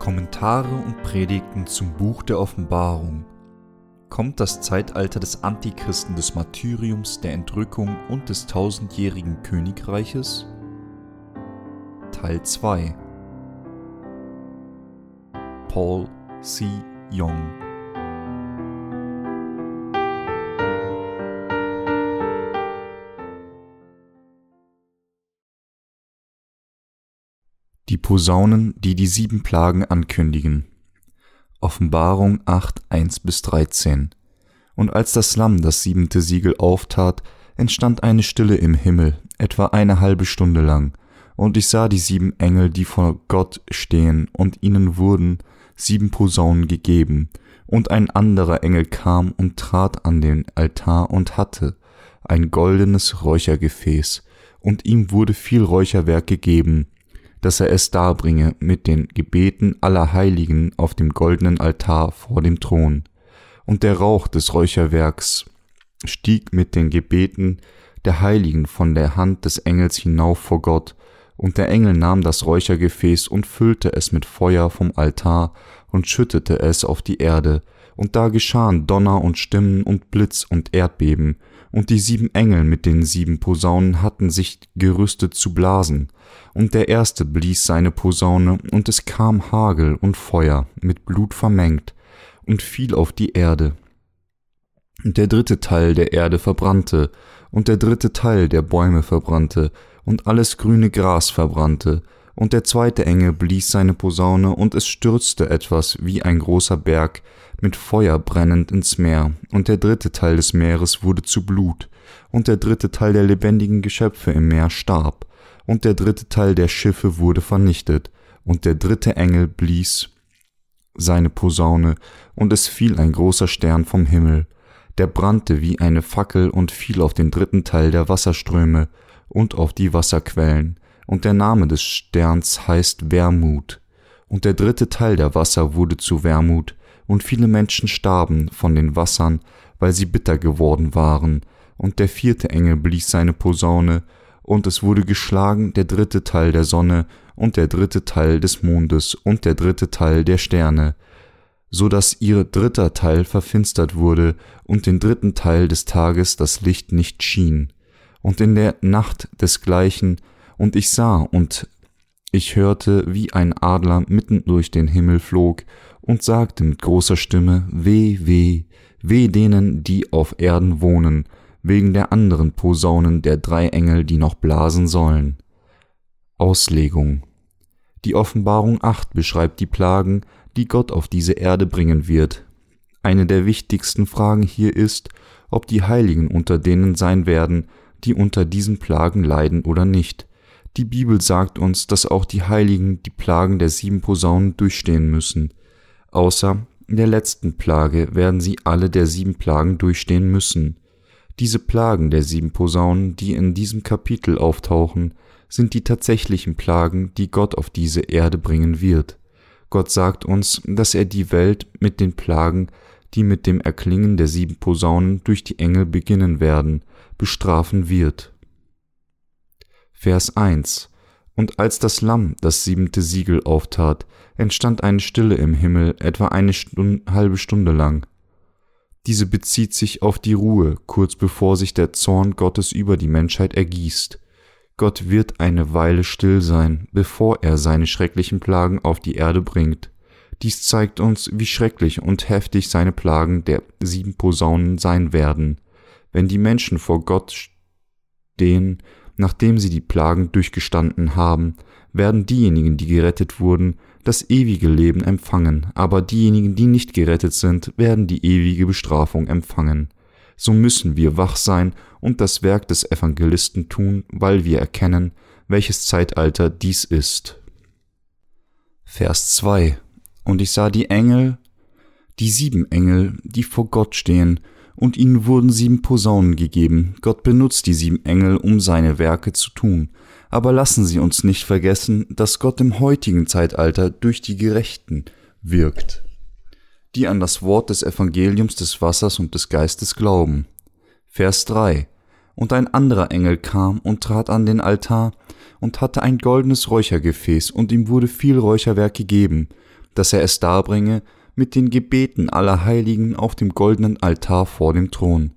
Kommentare und Predigten zum Buch der Offenbarung. Kommt das Zeitalter des Antichristen, des Martyriums, der Entrückung und des tausendjährigen Königreiches? Teil 2 Paul C. Young Posaunen, die die sieben Plagen ankündigen. Offenbarung 8, 1 bis 13. Und als das Lamm das siebente Siegel auftat, entstand eine Stille im Himmel, etwa eine halbe Stunde lang, und ich sah die sieben Engel, die vor Gott stehen, und ihnen wurden sieben Posaunen gegeben, und ein anderer Engel kam und trat an den Altar und hatte ein goldenes Räuchergefäß, und ihm wurde viel Räucherwerk gegeben, dass er es darbringe mit den Gebeten aller Heiligen auf dem goldenen Altar vor dem Thron. Und der Rauch des Räucherwerks stieg mit den Gebeten der Heiligen von der Hand des Engels hinauf vor Gott, und der Engel nahm das Räuchergefäß und füllte es mit Feuer vom Altar und schüttete es auf die Erde, und da geschahen Donner und Stimmen und Blitz und Erdbeben, und die sieben Engel mit den sieben Posaunen hatten sich gerüstet zu blasen, und der erste blies seine Posaune, und es kam Hagel und Feuer mit Blut vermengt, und fiel auf die Erde. Und der dritte Teil der Erde verbrannte, und der dritte Teil der Bäume verbrannte, und alles grüne Gras verbrannte, und der zweite Engel blies seine Posaune, und es stürzte etwas wie ein großer Berg mit Feuer brennend ins Meer, und der dritte Teil des Meeres wurde zu Blut, und der dritte Teil der lebendigen Geschöpfe im Meer starb, und der dritte Teil der Schiffe wurde vernichtet, und der dritte Engel blies seine Posaune, und es fiel ein großer Stern vom Himmel, der brannte wie eine Fackel und fiel auf den dritten Teil der Wasserströme und auf die Wasserquellen, und der Name des Sterns heißt Wermut. Und der dritte Teil der Wasser wurde zu Wermut, und viele Menschen starben von den Wassern, weil sie bitter geworden waren, und der vierte Engel blies seine Posaune, und es wurde geschlagen der dritte Teil der Sonne und der dritte Teil des Mondes und der dritte Teil der Sterne, so dass ihr dritter Teil verfinstert wurde und den dritten Teil des Tages das Licht nicht schien. Und in der Nacht desgleichen und ich sah und ich hörte, wie ein Adler mitten durch den Himmel flog und sagte mit großer Stimme, Weh, weh, weh denen, die auf Erden wohnen, wegen der anderen Posaunen der drei Engel, die noch blasen sollen. Auslegung Die Offenbarung 8 beschreibt die Plagen, die Gott auf diese Erde bringen wird. Eine der wichtigsten Fragen hier ist, ob die Heiligen unter denen sein werden, die unter diesen Plagen leiden oder nicht. Die Bibel sagt uns, dass auch die Heiligen die Plagen der sieben Posaunen durchstehen müssen. Außer der letzten Plage werden sie alle der sieben Plagen durchstehen müssen. Diese Plagen der sieben Posaunen, die in diesem Kapitel auftauchen, sind die tatsächlichen Plagen, die Gott auf diese Erde bringen wird. Gott sagt uns, dass er die Welt mit den Plagen, die mit dem Erklingen der sieben Posaunen durch die Engel beginnen werden, bestrafen wird. Vers 1 Und als das Lamm das siebente Siegel auftat, entstand eine Stille im Himmel etwa eine Stunde, halbe Stunde lang. Diese bezieht sich auf die Ruhe, kurz bevor sich der Zorn Gottes über die Menschheit ergießt. Gott wird eine Weile still sein, bevor er seine schrecklichen Plagen auf die Erde bringt. Dies zeigt uns, wie schrecklich und heftig seine Plagen der sieben Posaunen sein werden. Wenn die Menschen vor Gott stehen, nachdem sie die Plagen durchgestanden haben, werden diejenigen, die gerettet wurden, das ewige Leben empfangen, aber diejenigen, die nicht gerettet sind, werden die ewige Bestrafung empfangen. So müssen wir wach sein und das Werk des Evangelisten tun, weil wir erkennen, welches Zeitalter dies ist. Vers 2 Und ich sah die Engel, die sieben Engel, die vor Gott stehen, und ihnen wurden sieben Posaunen gegeben. Gott benutzt die sieben Engel, um seine Werke zu tun. Aber lassen Sie uns nicht vergessen, dass Gott im heutigen Zeitalter durch die Gerechten wirkt, die an das Wort des Evangeliums des Wassers und des Geistes glauben. Vers 3 Und ein anderer Engel kam und trat an den Altar und hatte ein goldenes Räuchergefäß, und ihm wurde viel Räucherwerk gegeben, dass er es darbringe mit den Gebeten aller Heiligen auf dem goldenen Altar vor dem Thron.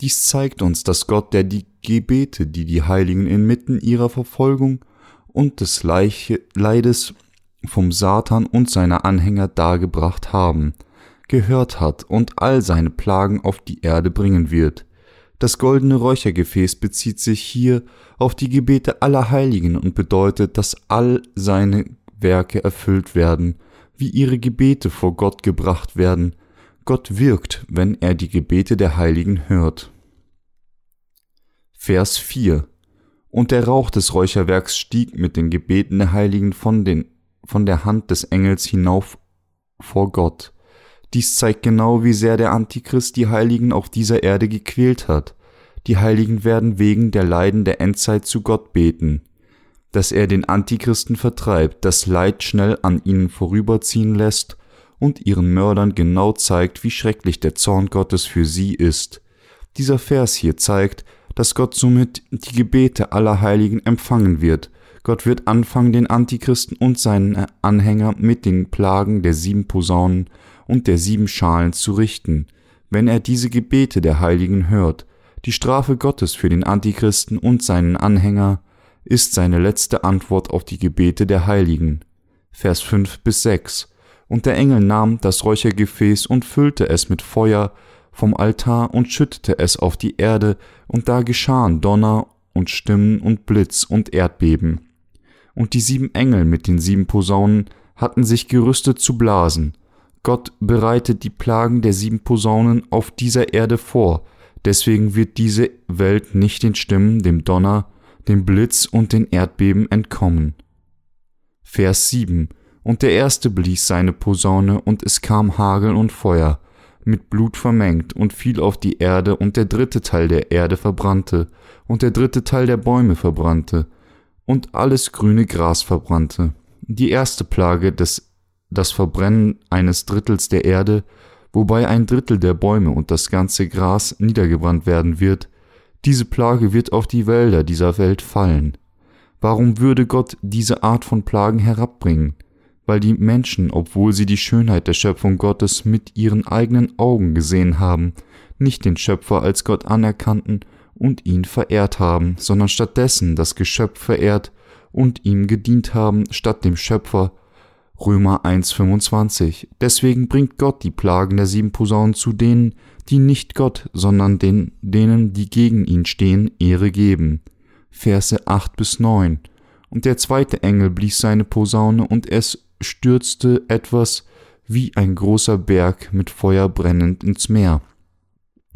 Dies zeigt uns, dass Gott, der die Gebete, die die Heiligen inmitten ihrer Verfolgung und des Leides vom Satan und seiner Anhänger dargebracht haben, gehört hat und all seine Plagen auf die Erde bringen wird. Das goldene Räuchergefäß bezieht sich hier auf die Gebete aller Heiligen und bedeutet, dass all seine Werke erfüllt werden, wie ihre Gebete vor Gott gebracht werden. Gott wirkt, wenn er die Gebete der Heiligen hört. Vers 4 Und der Rauch des Räucherwerks stieg mit den Gebeten der Heiligen von, den, von der Hand des Engels hinauf vor Gott. Dies zeigt genau, wie sehr der Antichrist die Heiligen auf dieser Erde gequält hat. Die Heiligen werden wegen der Leiden der Endzeit zu Gott beten, dass er den Antichristen vertreibt, das Leid schnell an ihnen vorüberziehen lässt und ihren Mördern genau zeigt, wie schrecklich der Zorn Gottes für sie ist. Dieser Vers hier zeigt, dass Gott somit die Gebete aller Heiligen empfangen wird. Gott wird anfangen, den Antichristen und seinen Anhänger mit den Plagen der sieben Posaunen und der sieben Schalen zu richten, wenn er diese Gebete der Heiligen hört. Die Strafe Gottes für den Antichristen und seinen Anhänger ist seine letzte Antwort auf die Gebete der Heiligen. Vers 5 bis 6. Und der Engel nahm das Räuchergefäß und füllte es mit Feuer vom Altar und schüttete es auf die Erde, und da geschahen Donner und Stimmen und Blitz und Erdbeben. Und die sieben Engel mit den sieben Posaunen hatten sich gerüstet zu blasen, Gott bereitet die Plagen der sieben Posaunen auf dieser Erde vor, deswegen wird diese Welt nicht den Stimmen, dem Donner, dem Blitz und den Erdbeben entkommen. Vers 7 Und der erste blies seine Posaune, und es kam Hagel und Feuer, mit Blut vermengt, und fiel auf die Erde, und der dritte Teil der Erde verbrannte, und der dritte Teil der Bäume verbrannte, und alles grüne Gras verbrannte. Die erste Plage des das Verbrennen eines Drittels der Erde, wobei ein Drittel der Bäume und das ganze Gras niedergebrannt werden wird, diese Plage wird auf die Wälder dieser Welt fallen. Warum würde Gott diese Art von Plagen herabbringen? Weil die Menschen, obwohl sie die Schönheit der Schöpfung Gottes mit ihren eigenen Augen gesehen haben, nicht den Schöpfer als Gott anerkannten und ihn verehrt haben, sondern stattdessen das Geschöpf verehrt und ihm gedient haben, statt dem Schöpfer Römer 1,25. Deswegen bringt Gott die Plagen der sieben Posaunen zu denen, die nicht Gott, sondern den, denen, die gegen ihn stehen, Ehre geben. Verse 8 bis 9. Und der zweite Engel blies seine Posaune, und es stürzte etwas wie ein großer Berg mit Feuer brennend ins Meer.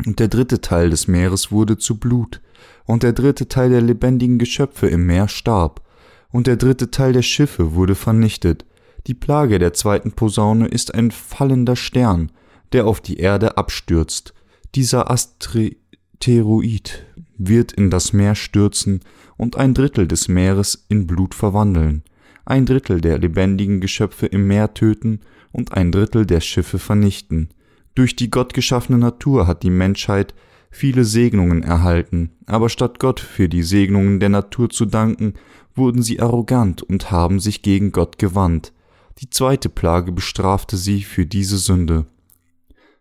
Und der dritte Teil des Meeres wurde zu Blut, und der dritte Teil der lebendigen Geschöpfe im Meer starb, und der dritte Teil der Schiffe wurde vernichtet, die Plage der zweiten Posaune ist ein fallender Stern, der auf die Erde abstürzt. Dieser Asteroid wird in das Meer stürzen und ein Drittel des Meeres in Blut verwandeln, ein Drittel der lebendigen Geschöpfe im Meer töten und ein Drittel der Schiffe vernichten. Durch die gottgeschaffene Natur hat die Menschheit viele Segnungen erhalten, aber statt Gott für die Segnungen der Natur zu danken, wurden sie arrogant und haben sich gegen Gott gewandt. Die zweite Plage bestrafte sie für diese Sünde.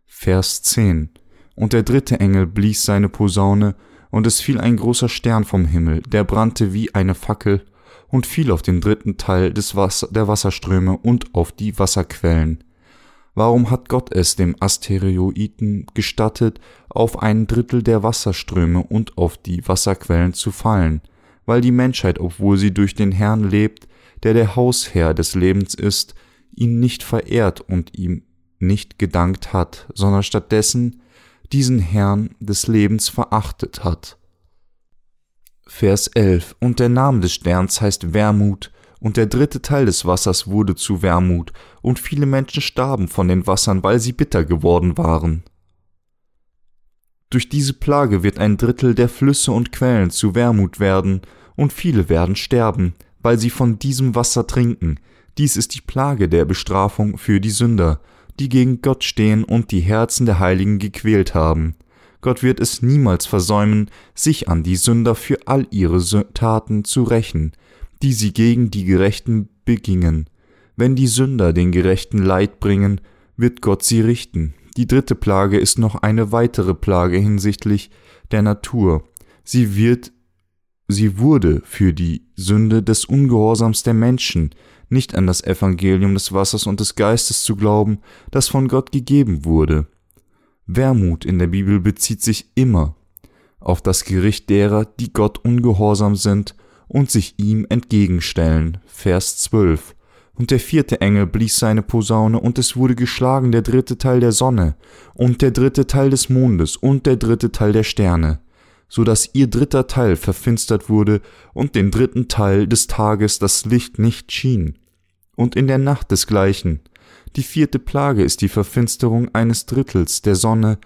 Vers 10 Und der dritte Engel blies seine Posaune, und es fiel ein großer Stern vom Himmel, der brannte wie eine Fackel und fiel auf den dritten Teil des Wasser, der Wasserströme und auf die Wasserquellen. Warum hat Gott es dem Asteroiden gestattet, auf ein Drittel der Wasserströme und auf die Wasserquellen zu fallen? Weil die Menschheit, obwohl sie durch den Herrn lebt, der der Hausherr des Lebens ist, ihn nicht verehrt und ihm nicht gedankt hat, sondern stattdessen diesen Herrn des Lebens verachtet hat. Vers 11 Und der Name des Sterns heißt Wermut, und der dritte Teil des Wassers wurde zu Wermut, und viele Menschen starben von den Wassern, weil sie bitter geworden waren. Durch diese Plage wird ein Drittel der Flüsse und Quellen zu Wermut werden, und viele werden sterben, weil sie von diesem Wasser trinken. Dies ist die Plage der Bestrafung für die Sünder, die gegen Gott stehen und die Herzen der Heiligen gequält haben. Gott wird es niemals versäumen, sich an die Sünder für all ihre Taten zu rächen, die sie gegen die Gerechten begingen. Wenn die Sünder den Gerechten Leid bringen, wird Gott sie richten. Die dritte Plage ist noch eine weitere Plage hinsichtlich der Natur. Sie wird, sie wurde für die Sünde des Ungehorsams der Menschen, nicht an das Evangelium des Wassers und des Geistes zu glauben, das von Gott gegeben wurde. Wermut in der Bibel bezieht sich immer auf das Gericht derer, die Gott ungehorsam sind und sich ihm entgegenstellen. Vers 12. Und der vierte Engel blies seine Posaune, und es wurde geschlagen der dritte Teil der Sonne, und der dritte Teil des Mondes, und der dritte Teil der Sterne, so dass ihr dritter Teil verfinstert wurde, und den dritten Teil des Tages das Licht nicht schien. Und in der Nacht desgleichen. Die vierte Plage ist die Verfinsterung eines Drittels der Sonne,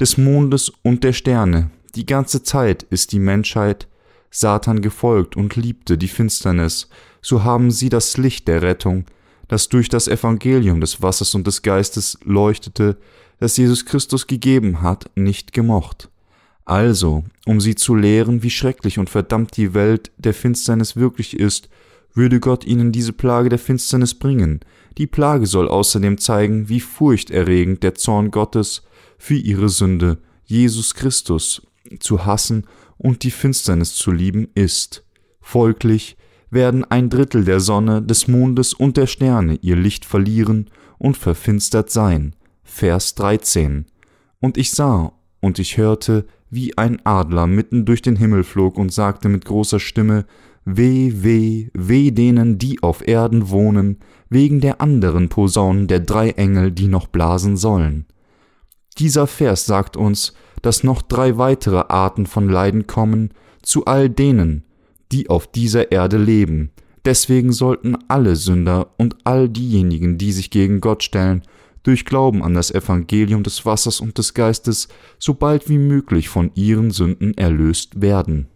des Mondes und der Sterne. Die ganze Zeit ist die Menschheit Satan gefolgt und liebte die Finsternis, so haben sie das Licht der Rettung, das durch das Evangelium des Wassers und des Geistes leuchtete, das Jesus Christus gegeben hat, nicht gemocht. Also, um sie zu lehren, wie schrecklich und verdammt die Welt der Finsternis wirklich ist, würde Gott ihnen diese Plage der Finsternis bringen. Die Plage soll außerdem zeigen, wie furchterregend der Zorn Gottes für ihre Sünde, Jesus Christus, zu hassen und die Finsternis zu lieben ist. Folglich werden ein Drittel der Sonne, des Mondes und der Sterne ihr Licht verlieren und verfinstert sein. Vers 13. Und ich sah und ich hörte, wie ein Adler mitten durch den Himmel flog und sagte mit großer Stimme, Weh, weh, weh denen, die auf Erden wohnen, wegen der anderen Posaunen der drei Engel, die noch blasen sollen. Dieser Vers sagt uns, dass noch drei weitere Arten von Leiden kommen zu all denen, die auf dieser Erde leben. Deswegen sollten alle Sünder und all diejenigen, die sich gegen Gott stellen, durch Glauben an das Evangelium des Wassers und des Geistes so bald wie möglich von ihren Sünden erlöst werden.